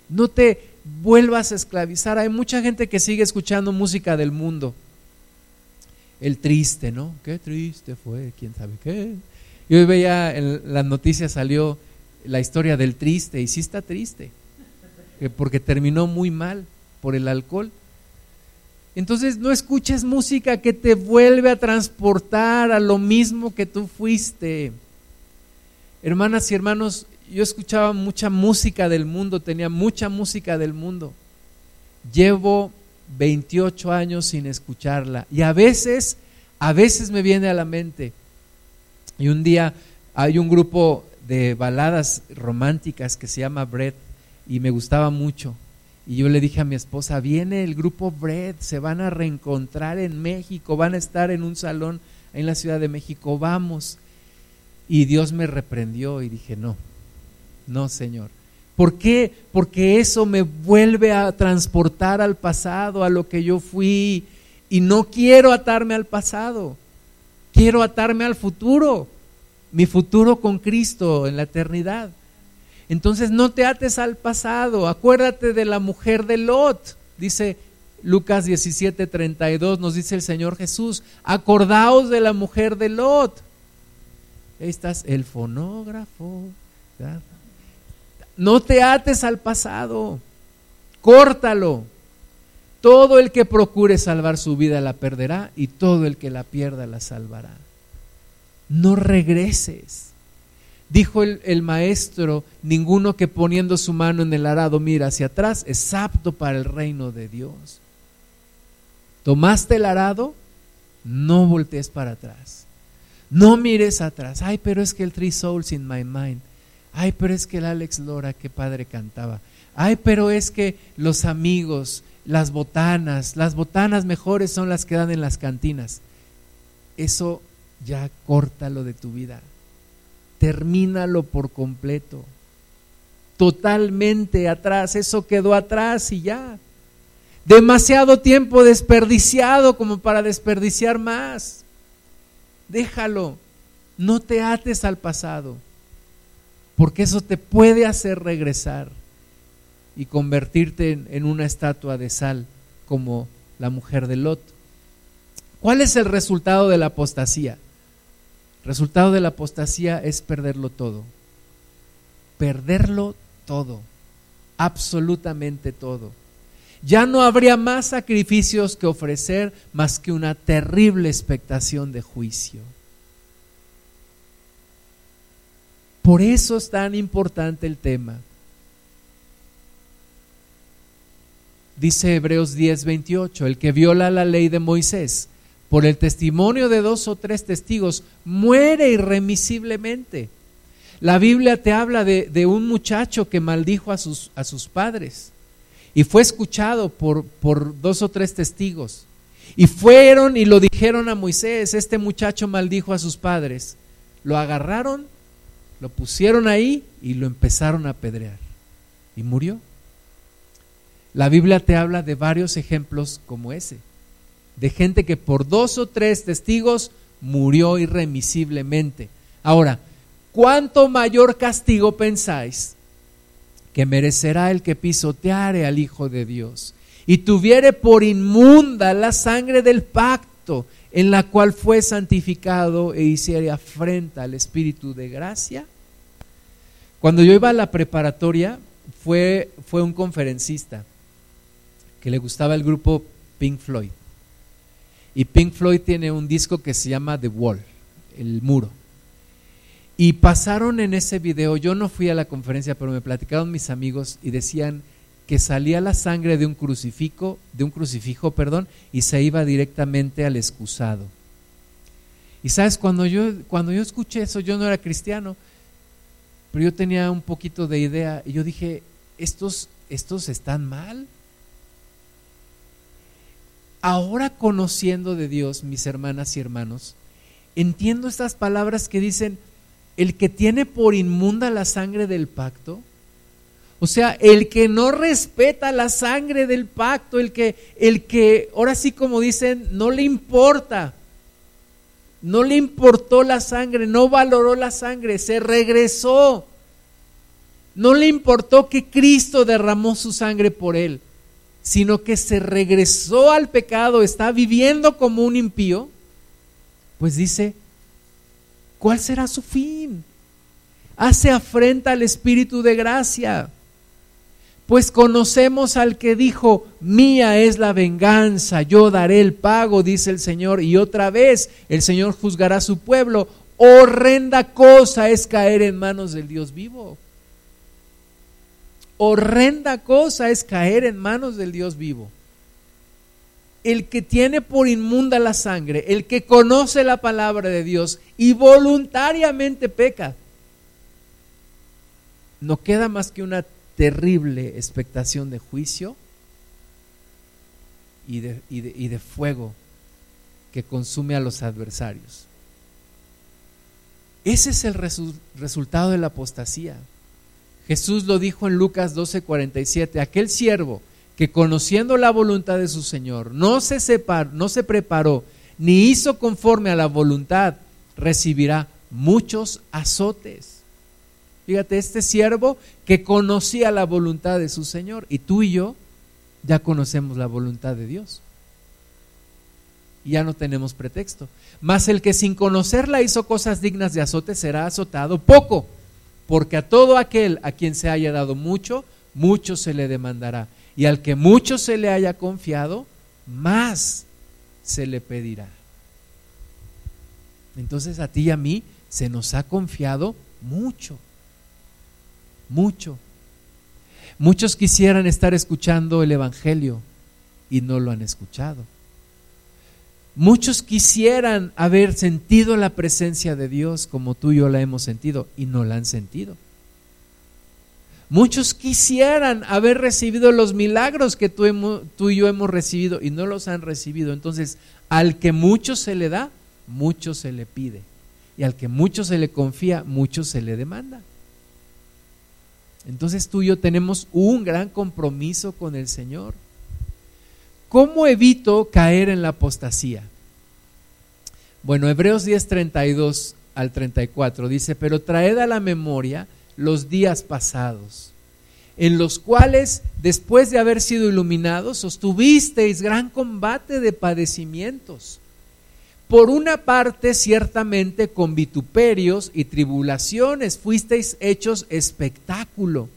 no te vuelvas a esclavizar. Hay mucha gente que sigue escuchando música del mundo. El triste, ¿no? Qué triste fue, quién sabe qué. Yo veía en las noticias salió la historia del triste, y sí está triste, porque terminó muy mal por el alcohol. Entonces no escuches música que te vuelve a transportar a lo mismo que tú fuiste. Hermanas y hermanos, yo escuchaba mucha música del mundo, tenía mucha música del mundo. Llevo 28 años sin escucharla y a veces, a veces me viene a la mente. Y un día hay un grupo de baladas románticas que se llama Bread y me gustaba mucho. Y yo le dije a mi esposa, viene el grupo Bread, se van a reencontrar en México, van a estar en un salón en la Ciudad de México, vamos. Y Dios me reprendió y dije, no, no, Señor, ¿Por qué? Porque eso me vuelve a transportar al pasado, a lo que yo fui. Y no quiero atarme al pasado. Quiero atarme al futuro. Mi futuro con Cristo en la eternidad. Entonces no te ates al pasado. Acuérdate de la mujer de Lot. Dice Lucas 17:32, nos dice el Señor Jesús. Acordaos de la mujer de Lot. Ahí estás, el fonógrafo. No te ates al pasado, córtalo. Todo el que procure salvar su vida la perderá y todo el que la pierda la salvará. No regreses. Dijo el, maestro, ninguno que poniendo su mano en el arado mira hacia atrás es apto para el reino de Dios. ¿Tomaste el arado? No voltees para atrás. No mires atrás. Ay, pero es que el Three Souls in My Mind. Ay, pero es que el Alex Lora, qué padre cantaba. Ay, pero es que los amigos, las botanas, las botanas mejores son las que dan en las cantinas. Eso ya córtalo de tu vida. Termínalo por completo. Totalmente atrás. Eso quedó atrás y ya. Demasiado tiempo desperdiciado como para desperdiciar más. Déjalo. No te ates al pasado porque eso te puede hacer regresar y convertirte en, una estatua de sal como la mujer de Lot. ¿Cuál es el resultado de la apostasía? Resultado de la apostasía es perderlo todo. Perderlo todo. Absolutamente todo. Ya no habría más sacrificios que ofrecer más que una terrible expectación de juicio. Por eso es tan importante el tema. Dice Hebreos 10, 28, el que viola la ley de Moisés por el testimonio de dos o tres testigos muere irremisiblemente. La Biblia te habla de, un muchacho que maldijo a sus, a sus padres y fue escuchado por, por dos o tres testigos. Y fueron y lo dijeron a Moisés, este muchacho maldijo a sus padres. Lo agarraron lo pusieron ahí y lo empezaron a apedrear. Y murió. La Biblia te habla de varios ejemplos como ese. De gente que por dos o tres testigos murió irremisiblemente. Ahora, ¿cuánto mayor castigo pensáis que merecerá el que pisoteare al Hijo de Dios y tuviere por inmunda la sangre del pacto en la cual fue santificado e hiciera afrenta al Espíritu de gracia? Cuando yo iba a la preparatoria, fue, fue un conferencista que le gustaba el grupo Pink Floyd. Y Pink Floyd tiene un disco que se llama The Wall, el muro. Y pasaron en ese video, yo no fui a la conferencia, pero me platicaron mis amigos y decían que salía la sangre de un crucifijo, de un crucifijo, perdón, y se iba directamente al excusado. Y sabes, cuando yo, cuando yo escuché eso, yo no era cristiano, pero yo tenía un poquito de idea y yo dije, estos, estos están mal. Ahora conociendo de Dios, mis hermanas y hermanos, entiendo estas palabras que dicen, el que tiene por inmunda la sangre del pacto, o sea, el que no respeta la sangre del pacto, el que, el que, ahora sí como dicen, no le importa, no le importó la sangre, no valoró la sangre, se regresó. No le importó que Cristo derramó su sangre por él, sino que se regresó al pecado, está viviendo como un impío. Pues dice, ¿cuál será su fin? Hace afrenta al Espíritu de gracia pues conocemos al que dijo, mía es la venganza, yo daré el pago, dice el Señor, y otra vez el Señor juzgará a su pueblo. Horrenda cosa es caer en manos del Dios vivo. Horrenda cosa es caer en manos del Dios vivo. El que tiene por inmunda la sangre, el que conoce la palabra de Dios y voluntariamente peca, no queda más que una terrible expectación de juicio y de, y de, fuego que consume a los adversarios. Ese es el resultado de la apostasía. Jesús lo dijo en Lucas 12:47, aquel siervo que conociendo la voluntad de su Señor no se, separó, no se preparó ni hizo conforme a la voluntad, recibirá muchos azotes. Fíjate, este siervo que conocía la voluntad de su Señor y tú y yo ya conocemos la voluntad de Dios. Y ya no tenemos pretexto. Mas el que sin conocerla hizo cosas dignas de azote será azotado poco, porque a todo aquel a quien se haya dado mucho, mucho se le demandará. Y al que mucho se le haya confiado, más se le pedirá. Entonces a ti y a mí se nos ha confiado mucho, mucho. Muchos quisieran estar escuchando el Evangelio y no lo han escuchado. Muchos quisieran haber sentido la presencia de Dios como tú y yo la hemos sentido y no la han sentido. Muchos quisieran haber recibido los milagros que tú, y yo hemos recibido y no los han recibido. Entonces, al que mucho se le da, mucho se le pide. Y al que mucho se le confía, mucho se le demanda. Entonces tú y yo tenemos un gran compromiso con el Señor. ¿Cómo evito caer en la apostasía? Bueno, Hebreos 10, 32 al 34 dice, pero traed a la memoria los días pasados, en los cuales, después de haber sido iluminados, sostuvisteis gran combate de padecimientos por una parte, ciertamente, con vituperios y tribulaciones fuisteis hechos espectáculo,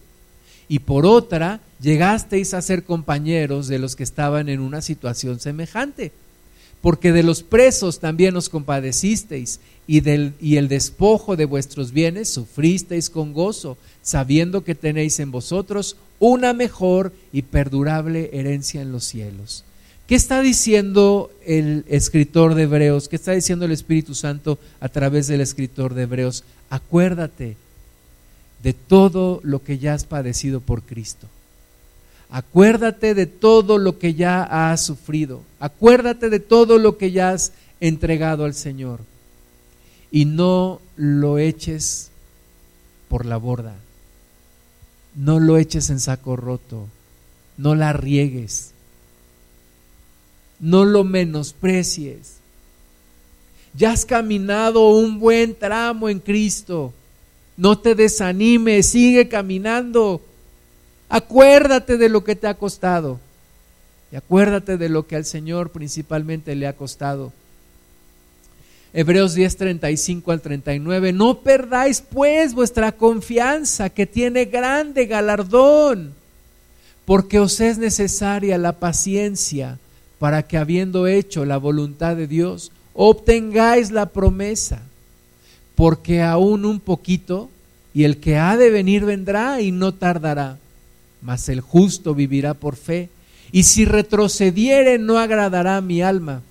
y por otra, llegasteis a ser compañeros de los que estaban en una situación semejante, porque de los presos también os compadecisteis, y, del, y el despojo de vuestros bienes sufristeis con gozo, sabiendo que tenéis en vosotros una mejor y perdurable herencia en los cielos. ¿Qué está diciendo el escritor de Hebreos? ¿Qué está diciendo el Espíritu Santo a través del escritor de Hebreos? Acuérdate de todo lo que ya has padecido por Cristo. Acuérdate de todo lo que ya has sufrido. Acuérdate de todo lo que ya has entregado al Señor. Y no lo eches por la borda. No lo eches en saco roto. No la riegues no lo menosprecies. Ya has caminado un buen tramo en Cristo. No te desanimes, sigue caminando. Acuérdate de lo que te ha costado. Y acuérdate de lo que al Señor principalmente le ha costado. Hebreos 10, 35 al 39. No perdáis pues vuestra confianza que tiene grande galardón, porque os es necesaria la paciencia para que habiendo hecho la voluntad de Dios, obtengáis la promesa, porque aún un poquito, y el que ha de venir vendrá y no tardará, mas el justo vivirá por fe, y si retrocediere no agradará mi alma,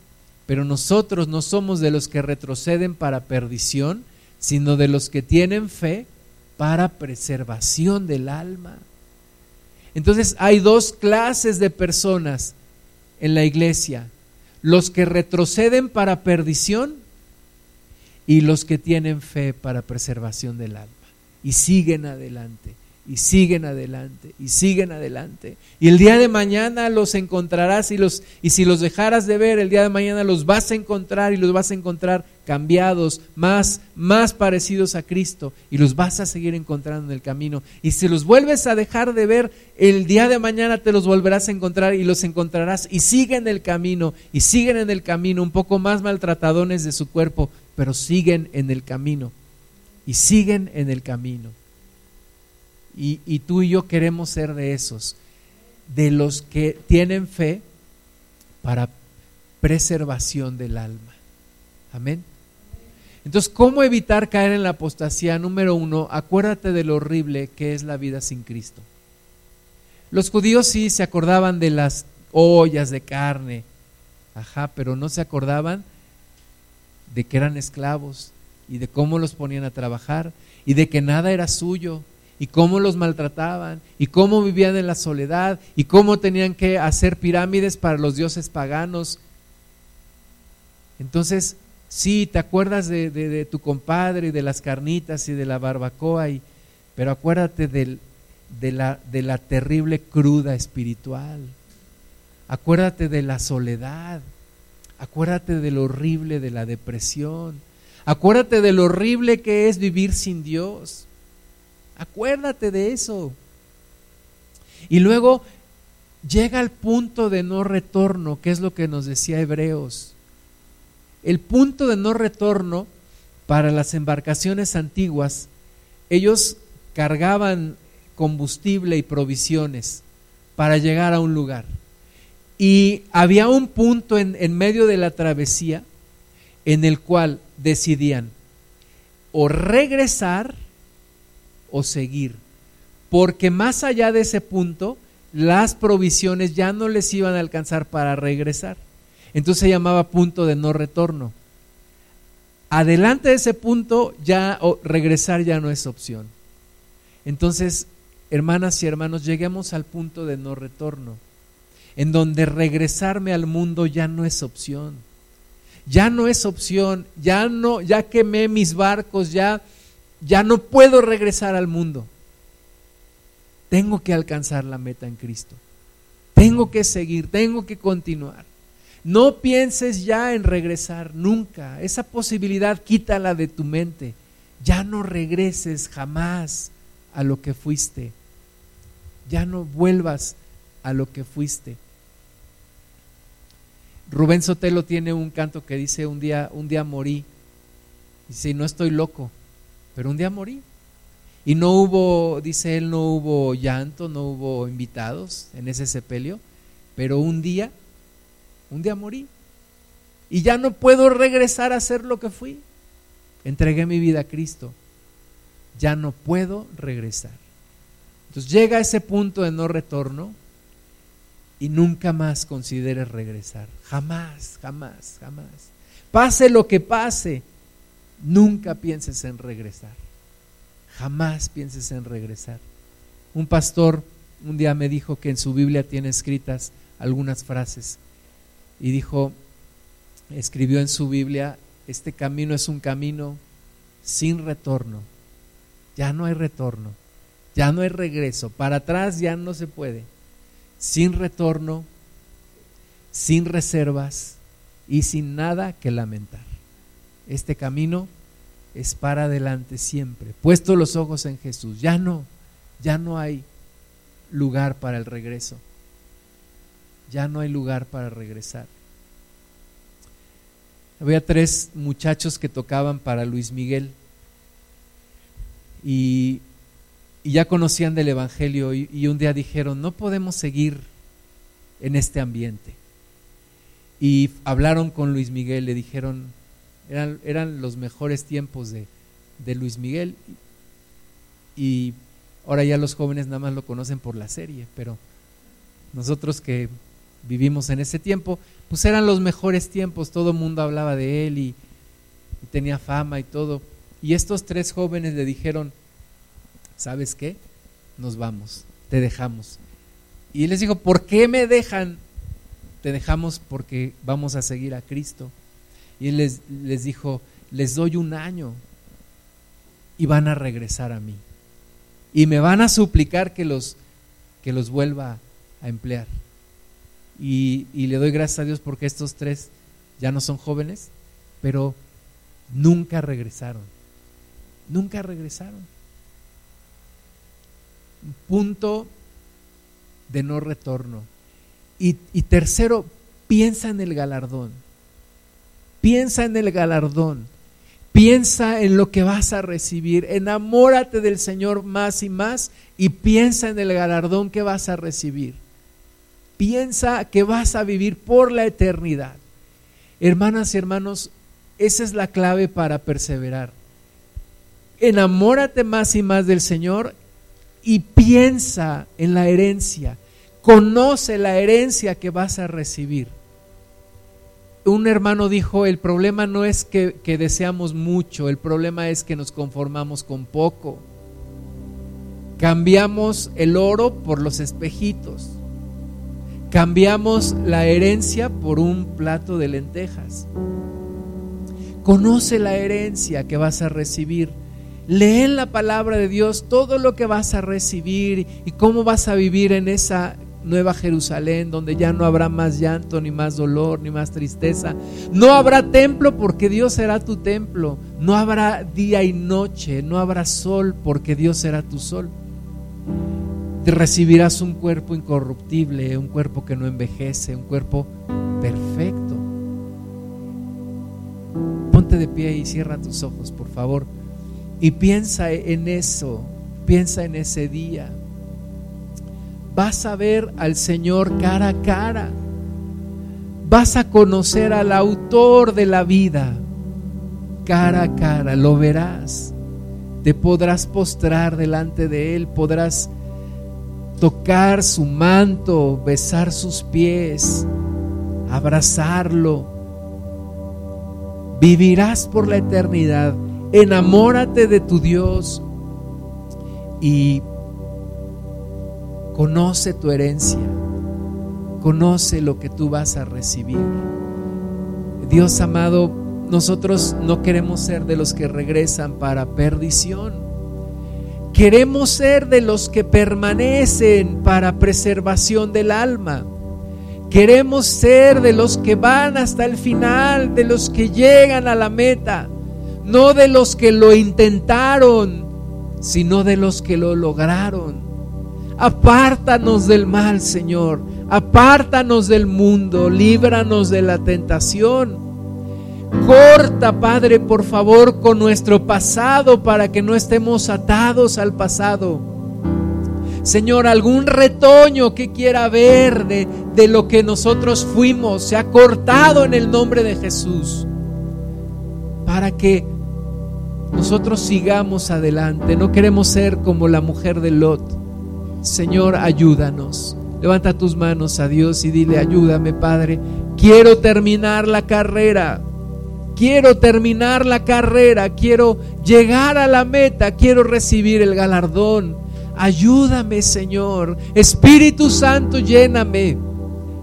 pero nosotros no somos de los que retroceden para perdición, sino de los que tienen fe para preservación del alma. Entonces hay dos clases de personas en la iglesia, los que retroceden para perdición y los que tienen fe para preservación del alma y siguen adelante y siguen adelante y siguen adelante. Y el día de mañana los encontrarás y, los, y si los dejaras de ver, el día de mañana los vas a encontrar y los vas a encontrar cambiados, más, más parecidos a Cristo y los vas a seguir encontrando en el camino. Y si los vuelves a dejar de ver, el día de mañana te los volverás a encontrar y los encontrarás y siguen el camino y siguen en el camino, un poco más maltratadones de su cuerpo, pero siguen en el camino y siguen en el camino. Y, tú y yo queremos ser de esos, de los que tienen fe para preservación del alma. Amén. Entonces, ¿cómo evitar caer en la apostasía? Número uno, acuérdate de lo horrible que es la vida sin Cristo. Los judíos sí se acordaban de las ollas de carne, ajá, pero no se acordaban de que eran esclavos y de cómo los ponían a trabajar y de que nada era suyo y cómo los maltrataban y cómo vivían en la soledad y cómo tenían que hacer pirámides para los dioses paganos. Entonces, sí, te acuerdas de, tu compadre y de las carnitas y de la barbacoa, y, pero acuérdate del de la, de la terrible cruda espiritual. Acuérdate de la soledad. Acuérdate de lo horrible de la depresión. Acuérdate de lo horrible que es vivir sin Dios. Acuérdate de eso. Y luego llega al punto de no retorno, que es lo que nos decía Hebreos. El punto de no retorno para las embarcaciones antiguas, ellos cargaban combustible y provisiones para llegar a un lugar. Y había un punto en, en medio de la travesía en el cual decidían o regresar o seguir, porque más allá de ese punto, las provisiones ya no les iban a alcanzar para regresar. Entonces se llamaba punto de no retorno. Adelante de ese punto ya regresar ya no es opción. Entonces, hermanas y hermanos, lleguemos al punto de no retorno, en donde regresarme al mundo ya no es opción. Ya no es opción, ya no ya quemé mis barcos, ya ya no puedo regresar al mundo. Tengo que alcanzar la meta en Cristo. Tengo que seguir, tengo que continuar. No pienses ya en regresar nunca. Esa posibilidad quítala de tu mente. Ya no regreses jamás a lo que fuiste. Ya no vuelvas a lo que fuiste. Rubén Sotelo tiene un canto que dice un día, un día morí. Dice, no estoy loco, pero un día morí. Y no hubo, dice él, no hubo llanto, no hubo invitados en ese sepelio, pero un día, un día morí. Y ya no puedo regresar a ser lo que fui. Entregué mi vida a Cristo. Ya no puedo regresar. Entonces llega ese punto de no retorno y nunca más consideres regresar. Jamás, jamás, jamás. Pase lo que pase, nunca pienses en regresar. Jamás pienses en regresar. Un pastor un día me dijo que en su Biblia tiene escritas algunas frases y dijo, escribió en su Biblia, este camino es un camino sin retorno. Ya no hay retorno, ya no hay regreso, para atrás ya no se puede. Sin retorno, sin reservas y sin nada que lamentar. Este camino es para adelante siempre, puesto los ojos en Jesús. Ya no, ya no hay lugar para el regreso. Ya no hay lugar para regresar. Había tres muchachos que tocaban para Luis Miguel y, ya conocían del Evangelio y, y un día dijeron, no podemos seguir en este ambiente. Y hablaron con Luis Miguel, le dijeron, eran, los mejores tiempos de, Luis Miguel. Y ahora ya los jóvenes nada más lo conocen por la serie, pero nosotros que vivimos en ese tiempo, pues eran los mejores tiempos, todo el mundo hablaba de él y, tenía fama y todo. Y estos tres jóvenes le dijeron, ¿sabes qué? Nos vamos, te dejamos. Y él les dijo, ¿por qué me dejan? Te dejamos porque vamos a seguir a Cristo. Y él les, les dijo, les doy un año y van a regresar a mí. Y me van a suplicar que los, que los vuelva a emplear. Y, y, le doy gracias a Dios porque estos tres ya no son jóvenes, pero nunca regresaron. Nunca regresaron. Punto de no retorno. Y, tercero, piensa en el galardón. Piensa en el galardón. Piensa en lo que vas a recibir. Enamórate del Señor más y más y piensa en el galardón que vas a recibir. Piensa que vas a vivir por la eternidad. Hermanas y hermanos, esa es la clave para perseverar. Enamórate más y más del Señor y piensa en la herencia. Conoce la herencia que vas a recibir un hermano dijo, el problema no es que, deseamos mucho, el problema es que nos conformamos con poco. Cambiamos el oro por los espejitos. Cambiamos la herencia por un plato de lentejas. Conoce la herencia que vas a recibir. Lee la palabra de Dios todo lo que vas a recibir y cómo vas a vivir en esa nueva Jerusalén, donde ya no habrá más llanto, ni más dolor, ni más tristeza. No habrá templo porque Dios será tu templo. No habrá día y noche, no habrá sol porque Dios será tu sol. Te recibirás un cuerpo incorruptible, un cuerpo que no envejece, un cuerpo perfecto. Ponte de pie y cierra tus ojos, por favor. Y piensa en eso, piensa en ese día vas a ver al Señor cara a cara. Vas a conocer al autor de la vida cara a cara, lo verás. Te podrás postrar delante de Él, podrás tocar su manto, besar sus pies, abrazarlo. Vivirás por la eternidad. Enamórate de tu Dios y Conoce tu herencia. Conoce lo que tú vas a recibir. Dios amado, nosotros no queremos ser de los que regresan para perdición. Queremos ser de los que permanecen para preservación del alma. Queremos ser de los que van hasta el final, de los que llegan a la meta, no de los que lo intentaron, sino de los que lo lograron. Apártanos del mal, Señor. Apártanos del mundo. Líbranos de la tentación. Corta, Padre, por favor, con nuestro pasado para que no estemos atados al pasado. Señor, algún retoño que quiera ver de, de, lo que nosotros fuimos, se ha cortado en el nombre de Jesús. Para que nosotros sigamos adelante. No queremos ser como la mujer de Lot Señor, ayúdanos. Levanta tus manos a Dios y dile, ayúdame, Padre. Quiero terminar la carrera. Quiero terminar la carrera. Quiero llegar a la meta. Quiero recibir el galardón. Ayúdame, Señor. Espíritu Santo, lléname.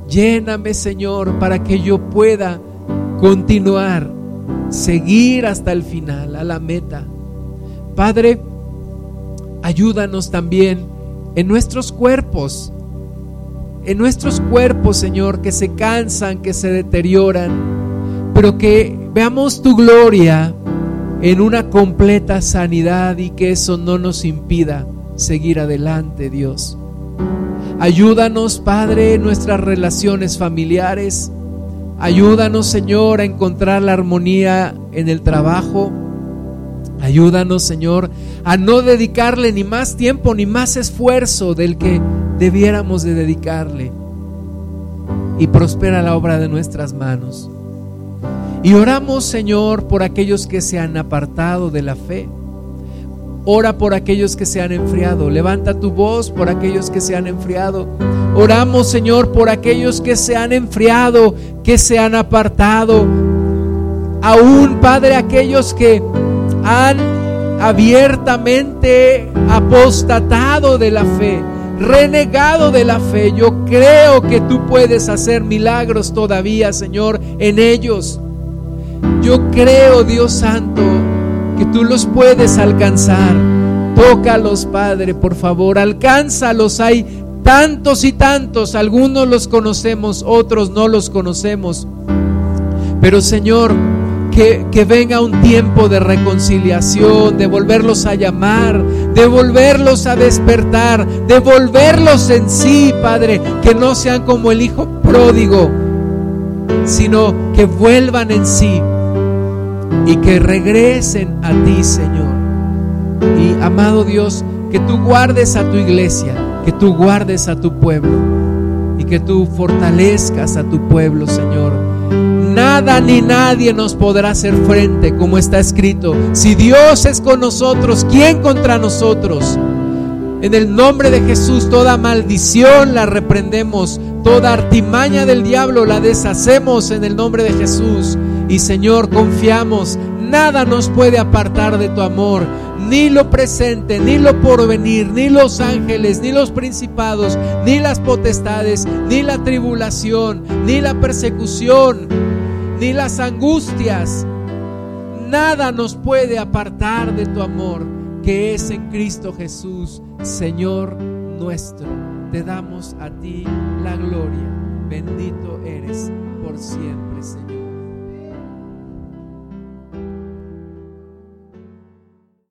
Lléname, Señor, para que yo pueda continuar, seguir hasta el final, a la meta. Padre, ayúdanos también en nuestros cuerpos, en nuestros cuerpos, Señor, que se cansan, que se deterioran, pero que veamos tu gloria en una completa sanidad y que eso no nos impida seguir adelante, Dios. Ayúdanos, Padre, en nuestras relaciones familiares. Ayúdanos, Señor, a encontrar la armonía en el trabajo. Ayúdanos, Señor, a no dedicarle ni más tiempo ni más esfuerzo del que debiéramos de dedicarle. Y prospera la obra de nuestras manos. Y oramos, Señor, por aquellos que se han apartado de la fe. Ora por aquellos que se han enfriado. Levanta tu voz por aquellos que se han enfriado. Oramos, Señor, por aquellos que se han enfriado, que se han apartado. Aún, Padre, aquellos que han abiertamente apostatado de la fe, renegado de la fe. Yo creo que tú puedes hacer milagros todavía, Señor, en ellos. Yo creo, Dios Santo, que tú los puedes alcanzar. Tócalos, Padre, por favor, alcánzalos. Hay tantos y tantos, algunos los conocemos, otros no los conocemos. Pero Señor, que, venga un tiempo de reconciliación, de volverlos a llamar, de volverlos a despertar, de volverlos en sí, Padre, que no sean como el Hijo pródigo, sino que vuelvan en sí y que regresen a ti, Señor. Y amado Dios, que tú guardes a tu iglesia, que tú guardes a tu pueblo y que tú fortalezcas a tu pueblo, Señor Nada ni nadie nos podrá hacer frente, como está escrito. Si Dios es con nosotros, ¿quién contra nosotros? En el nombre de Jesús, toda maldición la reprendemos, toda artimaña del diablo la deshacemos en el nombre de Jesús. Y Señor, confiamos, nada nos puede apartar de tu amor, ni lo presente, ni lo porvenir, ni los ángeles, ni los principados, ni las potestades, ni la tribulación, ni la persecución ni las angustias. Nada nos puede apartar de tu amor. que es en Cristo Jesús, Señor nuestro. Te damos a ti la gloria. Bendito eres por siempre, Señor.